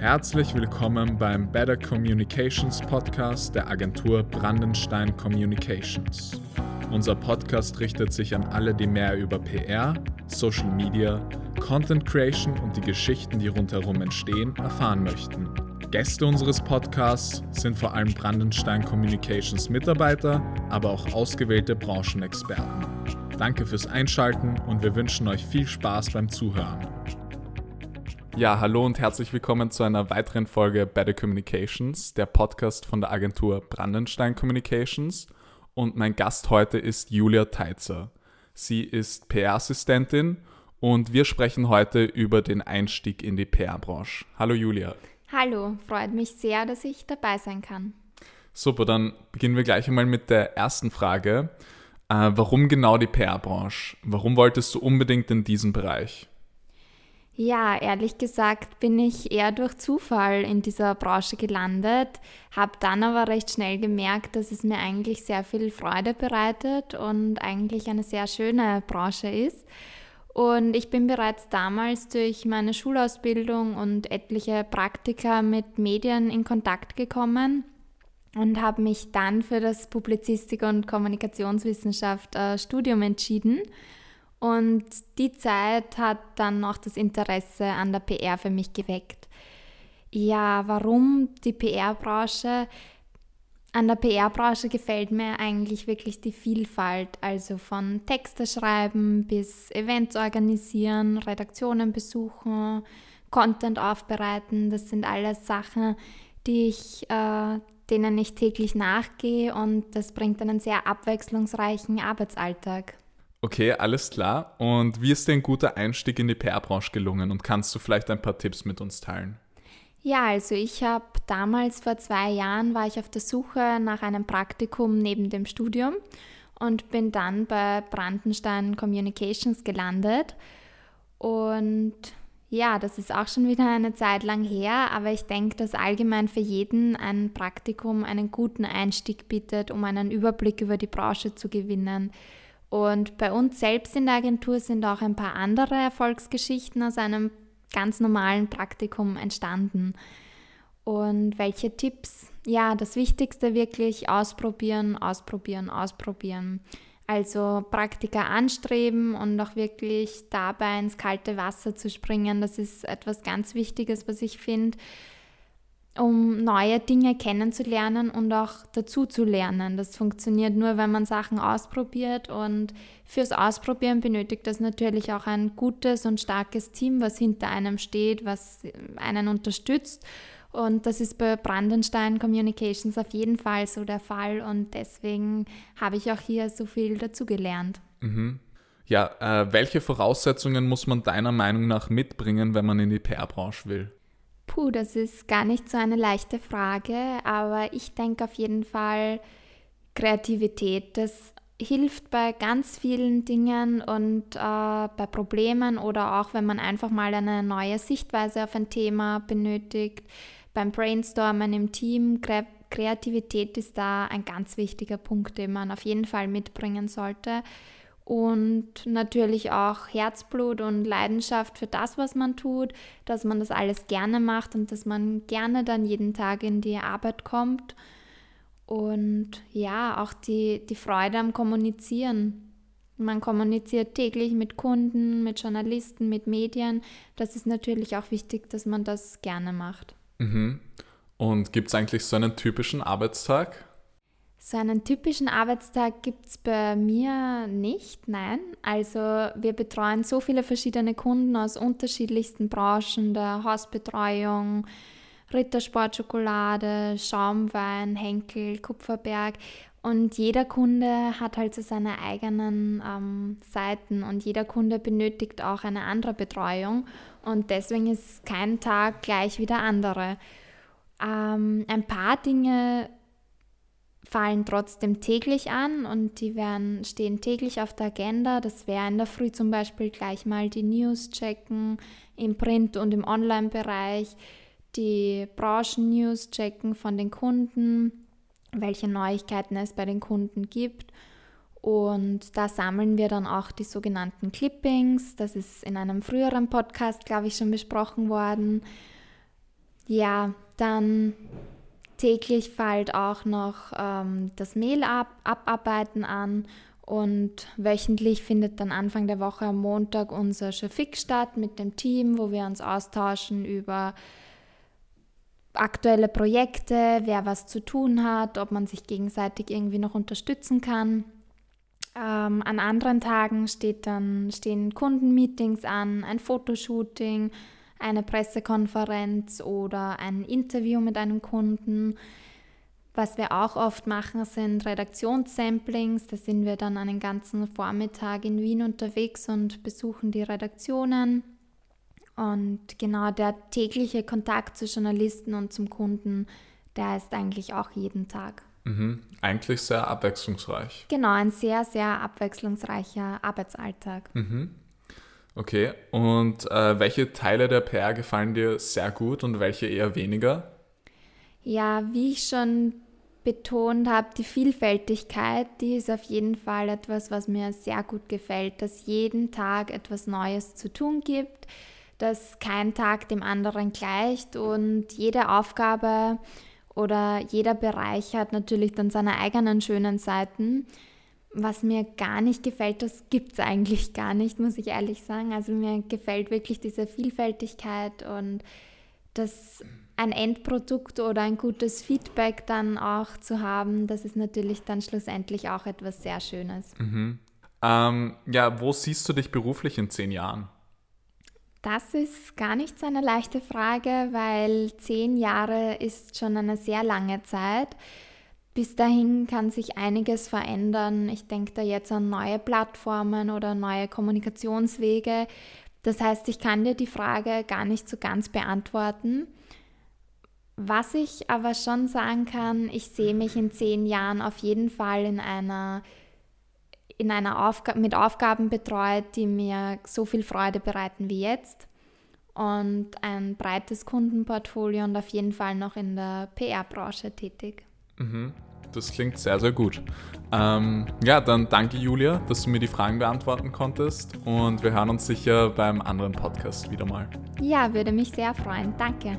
Herzlich willkommen beim Better Communications Podcast der Agentur Brandenstein Communications. Unser Podcast richtet sich an alle, die mehr über PR, Social Media, Content Creation und die Geschichten, die rundherum entstehen, erfahren möchten. Gäste unseres Podcasts sind vor allem Brandenstein Communications Mitarbeiter, aber auch ausgewählte Branchenexperten. Danke fürs Einschalten und wir wünschen euch viel Spaß beim Zuhören. Ja, hallo und herzlich willkommen zu einer weiteren Folge Better Communications, der Podcast von der Agentur Brandenstein Communications. Und mein Gast heute ist Julia Teitzer. Sie ist PR-Assistentin und wir sprechen heute über den Einstieg in die PR-Branche. Hallo Julia. Hallo, freut mich sehr, dass ich dabei sein kann. Super, dann beginnen wir gleich einmal mit der ersten Frage. Äh, warum genau die PR-Branche? Warum wolltest du unbedingt in diesen Bereich? Ja, ehrlich gesagt bin ich eher durch Zufall in dieser Branche gelandet, habe dann aber recht schnell gemerkt, dass es mir eigentlich sehr viel Freude bereitet und eigentlich eine sehr schöne Branche ist. Und ich bin bereits damals durch meine Schulausbildung und etliche Praktika mit Medien in Kontakt gekommen und habe mich dann für das Publizistik- und Kommunikationswissenschaft äh, Studium entschieden und die Zeit hat dann noch das Interesse an der PR für mich geweckt. Ja, warum die PR-Branche? An der PR-Branche gefällt mir eigentlich wirklich die Vielfalt, also von Texte schreiben bis Events organisieren, Redaktionen besuchen, Content aufbereiten. Das sind alles Sachen, die ich, äh, denen ich täglich nachgehe und das bringt einen sehr abwechslungsreichen Arbeitsalltag. Okay, alles klar. Und wie ist dir ein guter Einstieg in die PR-Branche gelungen? Und kannst du vielleicht ein paar Tipps mit uns teilen? Ja, also ich habe damals vor zwei Jahren war ich auf der Suche nach einem Praktikum neben dem Studium und bin dann bei Brandenstein Communications gelandet. Und ja, das ist auch schon wieder eine Zeit lang her, aber ich denke, dass allgemein für jeden ein Praktikum einen guten Einstieg bietet, um einen Überblick über die Branche zu gewinnen. Und bei uns selbst in der Agentur sind auch ein paar andere Erfolgsgeschichten aus einem ganz normalen Praktikum entstanden. Und welche Tipps? Ja, das Wichtigste wirklich ausprobieren, ausprobieren, ausprobieren. Also Praktika anstreben und auch wirklich dabei ins kalte Wasser zu springen, das ist etwas ganz Wichtiges, was ich finde um neue Dinge kennenzulernen und auch dazu zu lernen. Das funktioniert nur, wenn man Sachen ausprobiert und fürs Ausprobieren benötigt das natürlich auch ein gutes und starkes Team, was hinter einem steht, was einen unterstützt. Und das ist bei Brandenstein Communications auf jeden Fall so der Fall und deswegen habe ich auch hier so viel dazugelernt. Mhm. Ja, äh, welche Voraussetzungen muss man deiner Meinung nach mitbringen, wenn man in die PR-Branche will? Puh, das ist gar nicht so eine leichte Frage, aber ich denke auf jeden Fall Kreativität. Das hilft bei ganz vielen Dingen und äh, bei Problemen oder auch wenn man einfach mal eine neue Sichtweise auf ein Thema benötigt. Beim Brainstormen im Team, Kreativität ist da ein ganz wichtiger Punkt, den man auf jeden Fall mitbringen sollte und natürlich auch Herzblut und Leidenschaft für das, was man tut, dass man das alles gerne macht und dass man gerne dann jeden Tag in die Arbeit kommt und ja, auch die, die Freude am Kommunizieren. Man kommuniziert täglich mit Kunden, mit Journalisten, mit Medien. Das ist natürlich auch wichtig, dass man das gerne macht. Mhm. Und gibt es eigentlich so einen typischen Arbeitstag? So einen typischen Arbeitstag gibt es bei mir nicht, nein. Also wir betreuen so viele verschiedene Kunden aus unterschiedlichsten Branchen, der Hausbetreuung, Rittersportschokolade, Schaumwein, Henkel, Kupferberg. Und jeder Kunde hat halt so seine eigenen ähm, Seiten und jeder Kunde benötigt auch eine andere Betreuung. Und deswegen ist kein Tag gleich wie der andere. Ähm, ein paar Dinge fallen trotzdem täglich an und die werden, stehen täglich auf der Agenda. Das wäre in der Früh zum Beispiel gleich mal die News checken im Print- und im Online-Bereich, die Branchen-News checken von den Kunden, welche Neuigkeiten es bei den Kunden gibt. Und da sammeln wir dann auch die sogenannten Clippings. Das ist in einem früheren Podcast, glaube ich, schon besprochen worden. Ja, dann täglich fällt auch noch ähm, das Mail ab, abarbeiten an und wöchentlich findet dann Anfang der Woche am Montag unser Fix statt mit dem Team, wo wir uns austauschen über aktuelle Projekte, wer was zu tun hat, ob man sich gegenseitig irgendwie noch unterstützen kann. Ähm, an anderen Tagen steht dann, stehen Kundenmeetings an, ein Fotoshooting, eine Pressekonferenz oder ein Interview mit einem Kunden. Was wir auch oft machen, sind Redaktionssamplings. Da sind wir dann einen ganzen Vormittag in Wien unterwegs und besuchen die Redaktionen. Und genau der tägliche Kontakt zu Journalisten und zum Kunden, der ist eigentlich auch jeden Tag. Mhm. Eigentlich sehr abwechslungsreich. Genau, ein sehr, sehr abwechslungsreicher Arbeitsalltag. Mhm. Okay, und äh, welche Teile der PR gefallen dir sehr gut und welche eher weniger? Ja, wie ich schon betont habe, die Vielfältigkeit, die ist auf jeden Fall etwas, was mir sehr gut gefällt, dass jeden Tag etwas Neues zu tun gibt, dass kein Tag dem anderen gleicht und jede Aufgabe oder jeder Bereich hat natürlich dann seine eigenen schönen Seiten. Was mir gar nicht gefällt, das gibt es eigentlich gar nicht, muss ich ehrlich sagen. Also mir gefällt wirklich diese Vielfältigkeit und das ein Endprodukt oder ein gutes Feedback dann auch zu haben, das ist natürlich dann schlussendlich auch etwas sehr Schönes. Mhm. Ähm, ja, wo siehst du dich beruflich in zehn Jahren? Das ist gar nicht so eine leichte Frage, weil zehn Jahre ist schon eine sehr lange Zeit. Bis dahin kann sich einiges verändern. Ich denke da jetzt an neue Plattformen oder neue Kommunikationswege. Das heißt, ich kann dir die Frage gar nicht so ganz beantworten. Was ich aber schon sagen kann, ich sehe mich in zehn Jahren auf jeden Fall in einer, in einer Aufga mit Aufgaben betreut, die mir so viel Freude bereiten wie jetzt. Und ein breites Kundenportfolio und auf jeden Fall noch in der PR-Branche tätig. Mhm. Das klingt sehr, sehr gut. Ähm, ja, dann danke Julia, dass du mir die Fragen beantworten konntest und wir hören uns sicher beim anderen Podcast wieder mal. Ja, würde mich sehr freuen. Danke.